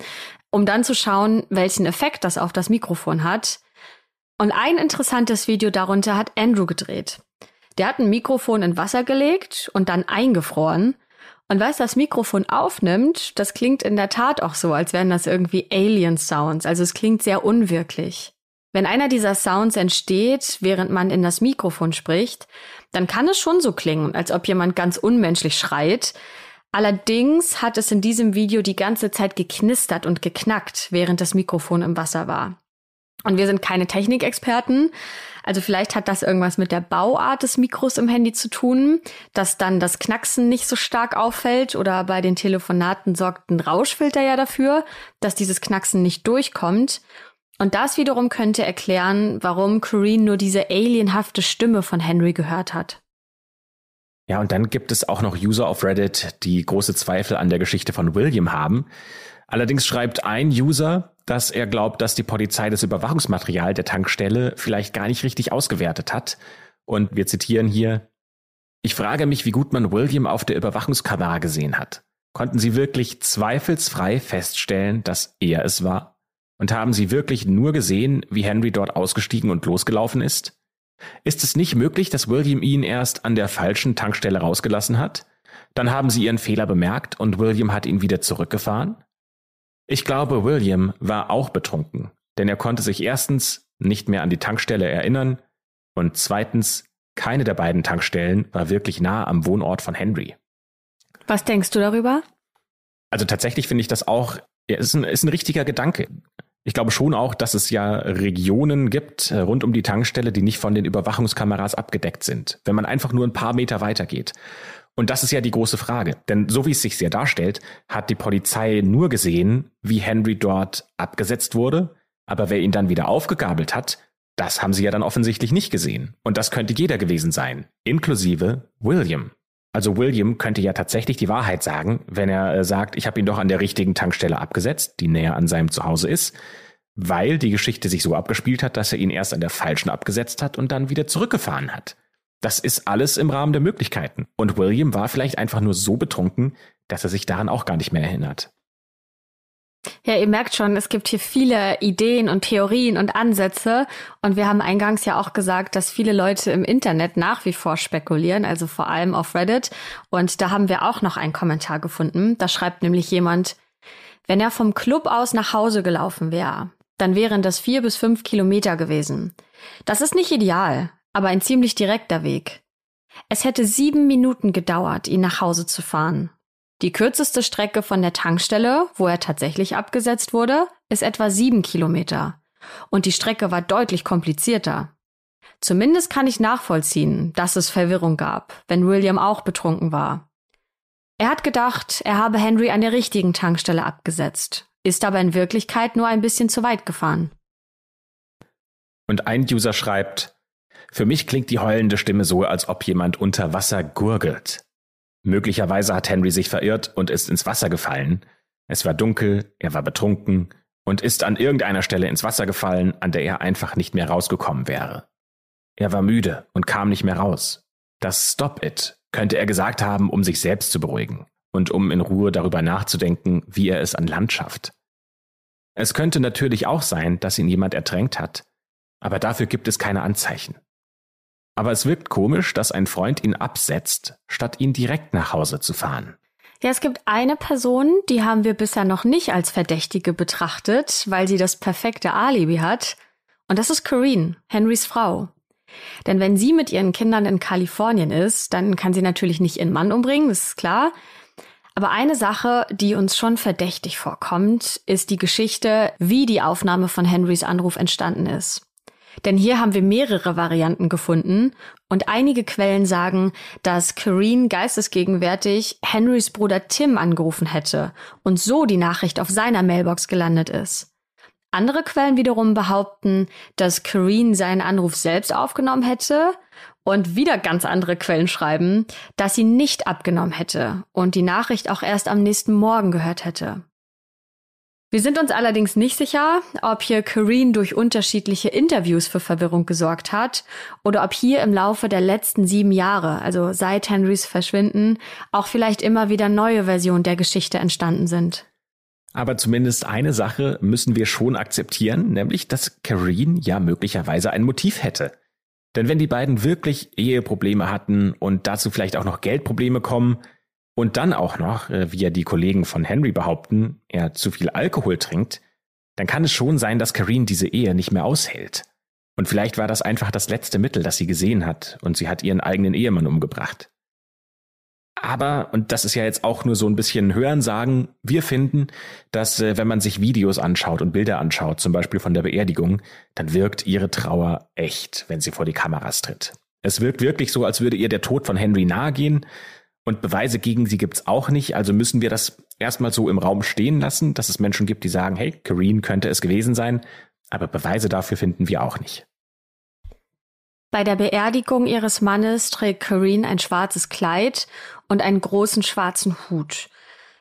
um dann zu schauen, welchen Effekt das auf das Mikrofon hat. Und ein interessantes Video darunter hat Andrew gedreht. Der hat ein Mikrofon in Wasser gelegt und dann eingefroren und was das Mikrofon aufnimmt, das klingt in der Tat auch so, als wären das irgendwie Alien-Sounds. Also es klingt sehr unwirklich. Wenn einer dieser Sounds entsteht, während man in das Mikrofon spricht, dann kann es schon so klingen, als ob jemand ganz unmenschlich schreit. Allerdings hat es in diesem Video die ganze Zeit geknistert und geknackt, während das Mikrofon im Wasser war. Und wir sind keine Technikexperten. Also vielleicht hat das irgendwas mit der Bauart des Mikros im Handy zu tun, dass dann das Knacksen nicht so stark auffällt oder bei den Telefonaten sorgt ein Rauschfilter ja dafür, dass dieses Knacksen nicht durchkommt. Und das wiederum könnte erklären, warum Corrine nur diese alienhafte Stimme von Henry gehört hat. Ja, und dann gibt es auch noch User auf Reddit, die große Zweifel an der Geschichte von William haben. Allerdings schreibt ein User, dass er glaubt, dass die Polizei das Überwachungsmaterial der Tankstelle vielleicht gar nicht richtig ausgewertet hat. Und wir zitieren hier, ich frage mich, wie gut man William auf der Überwachungskamera gesehen hat. Konnten Sie wirklich zweifelsfrei feststellen, dass er es war? Und haben Sie wirklich nur gesehen, wie Henry dort ausgestiegen und losgelaufen ist? Ist es nicht möglich, dass William ihn erst an der falschen Tankstelle rausgelassen hat? Dann haben Sie Ihren Fehler bemerkt und William hat ihn wieder zurückgefahren? Ich glaube, William war auch betrunken, denn er konnte sich erstens nicht mehr an die Tankstelle erinnern und zweitens, keine der beiden Tankstellen war wirklich nah am Wohnort von Henry. Was denkst du darüber? Also tatsächlich finde ich das auch, ja, ist ein, ist ein richtiger Gedanke. Ich glaube schon auch, dass es ja Regionen gibt äh, rund um die Tankstelle, die nicht von den Überwachungskameras abgedeckt sind. Wenn man einfach nur ein paar Meter weitergeht. Und das ist ja die große Frage. Denn so wie es sich sehr darstellt, hat die Polizei nur gesehen, wie Henry dort abgesetzt wurde. Aber wer ihn dann wieder aufgegabelt hat, das haben sie ja dann offensichtlich nicht gesehen. Und das könnte jeder gewesen sein, inklusive William. Also William könnte ja tatsächlich die Wahrheit sagen, wenn er äh, sagt, ich habe ihn doch an der richtigen Tankstelle abgesetzt, die näher an seinem Zuhause ist, weil die Geschichte sich so abgespielt hat, dass er ihn erst an der falschen abgesetzt hat und dann wieder zurückgefahren hat. Das ist alles im Rahmen der Möglichkeiten. Und William war vielleicht einfach nur so betrunken, dass er sich daran auch gar nicht mehr erinnert. Ja, ihr merkt schon, es gibt hier viele Ideen und Theorien und Ansätze. Und wir haben eingangs ja auch gesagt, dass viele Leute im Internet nach wie vor spekulieren, also vor allem auf Reddit. Und da haben wir auch noch einen Kommentar gefunden. Da schreibt nämlich jemand, wenn er vom Club aus nach Hause gelaufen wäre, dann wären das vier bis fünf Kilometer gewesen. Das ist nicht ideal aber ein ziemlich direkter Weg. Es hätte sieben Minuten gedauert, ihn nach Hause zu fahren. Die kürzeste Strecke von der Tankstelle, wo er tatsächlich abgesetzt wurde, ist etwa sieben Kilometer. Und die Strecke war deutlich komplizierter. Zumindest kann ich nachvollziehen, dass es Verwirrung gab, wenn William auch betrunken war. Er hat gedacht, er habe Henry an der richtigen Tankstelle abgesetzt, ist aber in Wirklichkeit nur ein bisschen zu weit gefahren. Und ein User schreibt, für mich klingt die heulende Stimme so, als ob jemand unter Wasser gurgelt. Möglicherweise hat Henry sich verirrt und ist ins Wasser gefallen. Es war dunkel, er war betrunken und ist an irgendeiner Stelle ins Wasser gefallen, an der er einfach nicht mehr rausgekommen wäre. Er war müde und kam nicht mehr raus. Das Stop it könnte er gesagt haben, um sich selbst zu beruhigen und um in Ruhe darüber nachzudenken, wie er es an Land schafft. Es könnte natürlich auch sein, dass ihn jemand ertränkt hat, aber dafür gibt es keine Anzeichen. Aber es wirkt komisch, dass ein Freund ihn absetzt, statt ihn direkt nach Hause zu fahren. Ja, es gibt eine Person, die haben wir bisher noch nicht als Verdächtige betrachtet, weil sie das perfekte Alibi hat. Und das ist Corrine, Henrys Frau. Denn wenn sie mit ihren Kindern in Kalifornien ist, dann kann sie natürlich nicht ihren Mann umbringen, das ist klar. Aber eine Sache, die uns schon verdächtig vorkommt, ist die Geschichte, wie die Aufnahme von Henrys Anruf entstanden ist. Denn hier haben wir mehrere Varianten gefunden und einige Quellen sagen, dass Kareen geistesgegenwärtig Henrys Bruder Tim angerufen hätte und so die Nachricht auf seiner Mailbox gelandet ist. Andere Quellen wiederum behaupten, dass Kareen seinen Anruf selbst aufgenommen hätte und wieder ganz andere Quellen schreiben, dass sie nicht abgenommen hätte und die Nachricht auch erst am nächsten Morgen gehört hätte. Wir sind uns allerdings nicht sicher, ob hier Kareen durch unterschiedliche Interviews für Verwirrung gesorgt hat oder ob hier im Laufe der letzten sieben Jahre, also seit Henrys Verschwinden, auch vielleicht immer wieder neue Versionen der Geschichte entstanden sind. Aber zumindest eine Sache müssen wir schon akzeptieren, nämlich dass Kareen ja möglicherweise ein Motiv hätte. Denn wenn die beiden wirklich Eheprobleme hatten und dazu vielleicht auch noch Geldprobleme kommen, und dann auch noch, äh, wie ja die Kollegen von Henry behaupten, er zu viel Alkohol trinkt, dann kann es schon sein, dass Karine diese Ehe nicht mehr aushält. Und vielleicht war das einfach das letzte Mittel, das sie gesehen hat, und sie hat ihren eigenen Ehemann umgebracht. Aber, und das ist ja jetzt auch nur so ein bisschen Hören sagen, wir finden, dass äh, wenn man sich Videos anschaut und Bilder anschaut, zum Beispiel von der Beerdigung, dann wirkt ihre Trauer echt, wenn sie vor die Kameras tritt. Es wirkt wirklich so, als würde ihr der Tod von Henry nahegehen. Und Beweise gegen sie gibt's auch nicht. Also müssen wir das erstmal so im Raum stehen lassen, dass es Menschen gibt, die sagen, hey, Kareen könnte es gewesen sein. Aber Beweise dafür finden wir auch nicht. Bei der Beerdigung ihres Mannes trägt Kareen ein schwarzes Kleid und einen großen schwarzen Hut.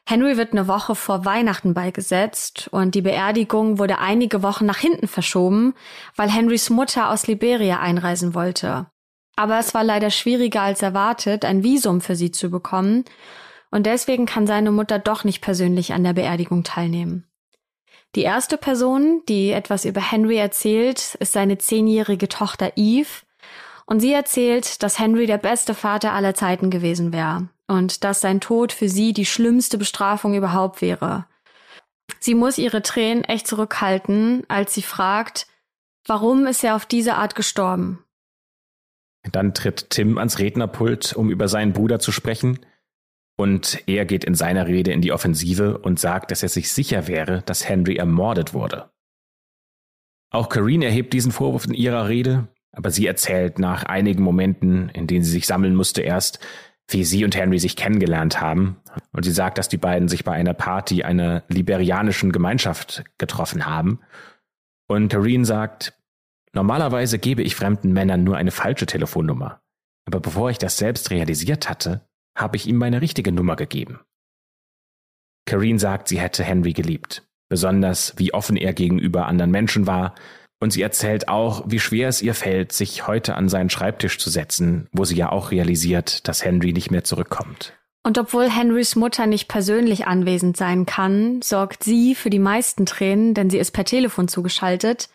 Henry wird eine Woche vor Weihnachten beigesetzt und die Beerdigung wurde einige Wochen nach hinten verschoben, weil Henrys Mutter aus Liberia einreisen wollte. Aber es war leider schwieriger als erwartet, ein Visum für sie zu bekommen, und deswegen kann seine Mutter doch nicht persönlich an der Beerdigung teilnehmen. Die erste Person, die etwas über Henry erzählt, ist seine zehnjährige Tochter Eve, und sie erzählt, dass Henry der beste Vater aller Zeiten gewesen wäre und dass sein Tod für sie die schlimmste Bestrafung überhaupt wäre. Sie muss ihre Tränen echt zurückhalten, als sie fragt, warum ist er auf diese Art gestorben? Dann tritt Tim ans Rednerpult, um über seinen Bruder zu sprechen. Und er geht in seiner Rede in die Offensive und sagt, dass er sich sicher wäre, dass Henry ermordet wurde. Auch Kareen erhebt diesen Vorwurf in ihrer Rede aber sie erzählt nach einigen Momenten, in denen sie sich sammeln musste, erst, wie sie und Henry sich kennengelernt haben. Und sie sagt, dass die beiden sich bei einer Party einer liberianischen Gemeinschaft getroffen haben. Und Kareen sagt, normalerweise gebe ich fremden Männern nur eine falsche Telefonnummer. Aber bevor ich das selbst realisiert hatte, habe ich ihm meine richtige Nummer gegeben. Kareen sagt, sie hätte Henry geliebt. Besonders wie offen er gegenüber anderen Menschen war, und sie erzählt auch, wie schwer es ihr fällt, sich heute an seinen Schreibtisch zu setzen, wo sie ja auch realisiert, dass Henry nicht mehr zurückkommt. Und obwohl Henrys Mutter nicht persönlich anwesend sein kann, sorgt sie für die meisten Tränen, denn sie ist per Telefon zugeschaltet.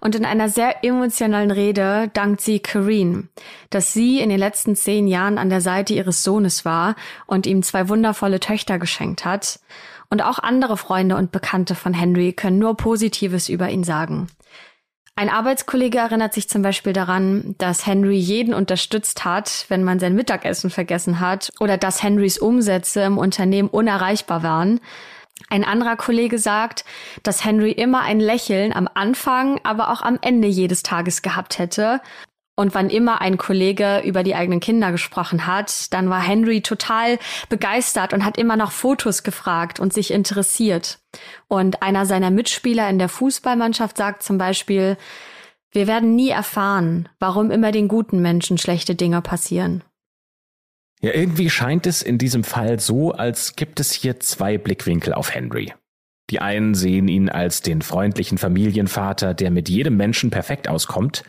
Und in einer sehr emotionalen Rede dankt sie Kareen, dass sie in den letzten zehn Jahren an der Seite ihres Sohnes war und ihm zwei wundervolle Töchter geschenkt hat. Und auch andere Freunde und Bekannte von Henry können nur Positives über ihn sagen. Ein Arbeitskollege erinnert sich zum Beispiel daran, dass Henry jeden unterstützt hat, wenn man sein Mittagessen vergessen hat oder dass Henrys Umsätze im Unternehmen unerreichbar waren. Ein anderer Kollege sagt, dass Henry immer ein Lächeln am Anfang, aber auch am Ende jedes Tages gehabt hätte und wann immer ein Kollege über die eigenen Kinder gesprochen hat, dann war Henry total begeistert und hat immer nach Fotos gefragt und sich interessiert. Und einer seiner Mitspieler in der Fußballmannschaft sagt zum Beispiel, wir werden nie erfahren, warum immer den guten Menschen schlechte Dinge passieren. Ja, irgendwie scheint es in diesem Fall so, als gibt es hier zwei Blickwinkel auf Henry. Die einen sehen ihn als den freundlichen Familienvater, der mit jedem Menschen perfekt auskommt,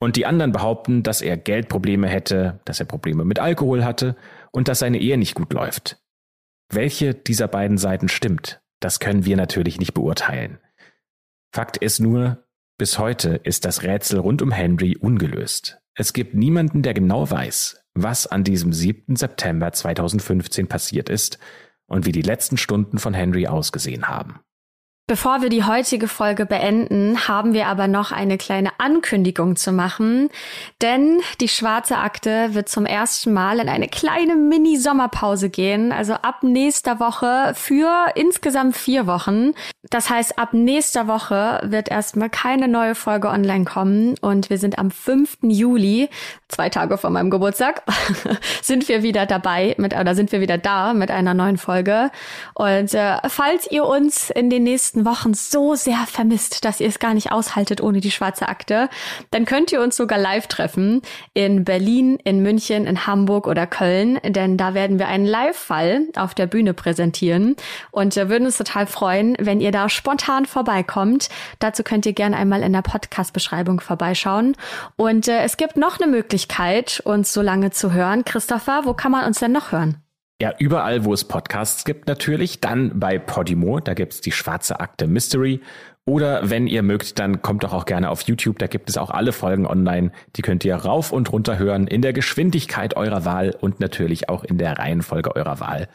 und die anderen behaupten, dass er Geldprobleme hätte, dass er Probleme mit Alkohol hatte und dass seine Ehe nicht gut läuft. Welche dieser beiden Seiten stimmt, das können wir natürlich nicht beurteilen. Fakt ist nur, bis heute ist das Rätsel rund um Henry ungelöst. Es gibt niemanden, der genau weiß, was an diesem 7. September 2015 passiert ist und wie die letzten Stunden von Henry ausgesehen haben. Bevor wir die heutige Folge beenden, haben wir aber noch eine kleine Ankündigung zu machen, denn die schwarze Akte wird zum ersten Mal in eine kleine Mini-Sommerpause gehen, also ab nächster Woche für insgesamt vier Wochen. Das heißt, ab nächster Woche wird erstmal keine neue Folge online kommen und wir sind am 5. Juli, zwei Tage vor meinem Geburtstag, <laughs> sind wir wieder dabei mit, oder sind wir wieder da mit einer neuen Folge. Und äh, falls ihr uns in den nächsten Wochen so sehr vermisst, dass ihr es gar nicht aushaltet ohne die schwarze Akte, dann könnt ihr uns sogar live treffen in Berlin, in München, in Hamburg oder Köln, denn da werden wir einen Live-Fall auf der Bühne präsentieren und wir würden uns total freuen, wenn ihr da spontan vorbeikommt. Dazu könnt ihr gerne einmal in der Podcast-Beschreibung vorbeischauen. Und äh, es gibt noch eine Möglichkeit, uns so lange zu hören. Christopher, wo kann man uns denn noch hören? Ja, überall, wo es Podcasts gibt natürlich. Dann bei Podimo, da gibt's die schwarze Akte Mystery. Oder wenn ihr mögt, dann kommt doch auch gerne auf YouTube. Da gibt es auch alle Folgen online. Die könnt ihr rauf und runter hören in der Geschwindigkeit eurer Wahl und natürlich auch in der Reihenfolge eurer Wahl.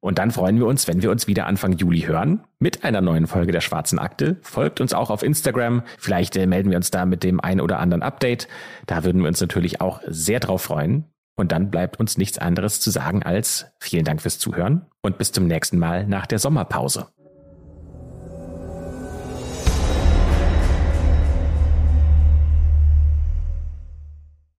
Und dann freuen wir uns, wenn wir uns wieder Anfang Juli hören mit einer neuen Folge der Schwarzen Akte. Folgt uns auch auf Instagram. Vielleicht äh, melden wir uns da mit dem ein oder anderen Update. Da würden wir uns natürlich auch sehr drauf freuen. Und dann bleibt uns nichts anderes zu sagen als vielen Dank fürs Zuhören und bis zum nächsten Mal nach der Sommerpause.